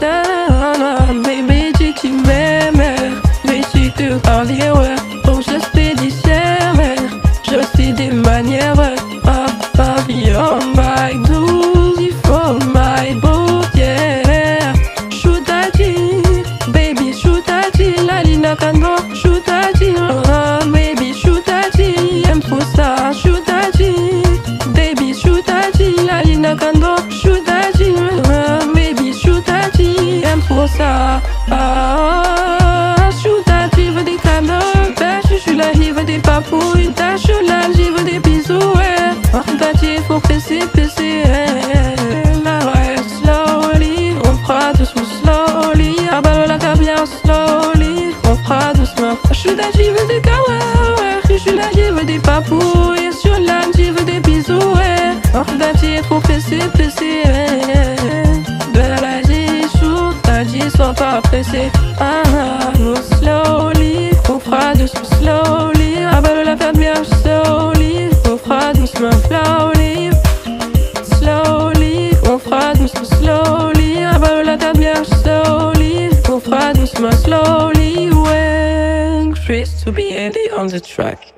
down Baby dis que tu m'aimes. Mais si tu parles ouais Oh je sais des Je sais des manières. Ah, ah, viens my do For my boat yeah Shoot Baby shoot La lina kando Shoot uh, Baby shoot Aime trop ça Shoot ça. Ah, chouta, tu veux des cadeaux, je suis j'y veux des papouilles, ta choula, j'y veux des bisous, ouais. Oh, t'as faut presser, presser, la ouais, slowly, on fera doucement, slowly, ah bah la bien slowly, on fera doucement. Chouta, j'y veux des kawa, ouais, je suis j'y veux des papouilles, sur l'âme, j'y veux des bisous, ouais. Oh, t'as faut presser, presser, sois pas pressé. Ah, ah, slowly, on fera doucement, slowly. Ah, bah, la faire bien, slowly, on fera doucement, slowly. Slowly, on fera doucement, slowly. Ah, bah, la faire bien, slowly, on fera doucement, slowly. When Chris to be Andy on the track.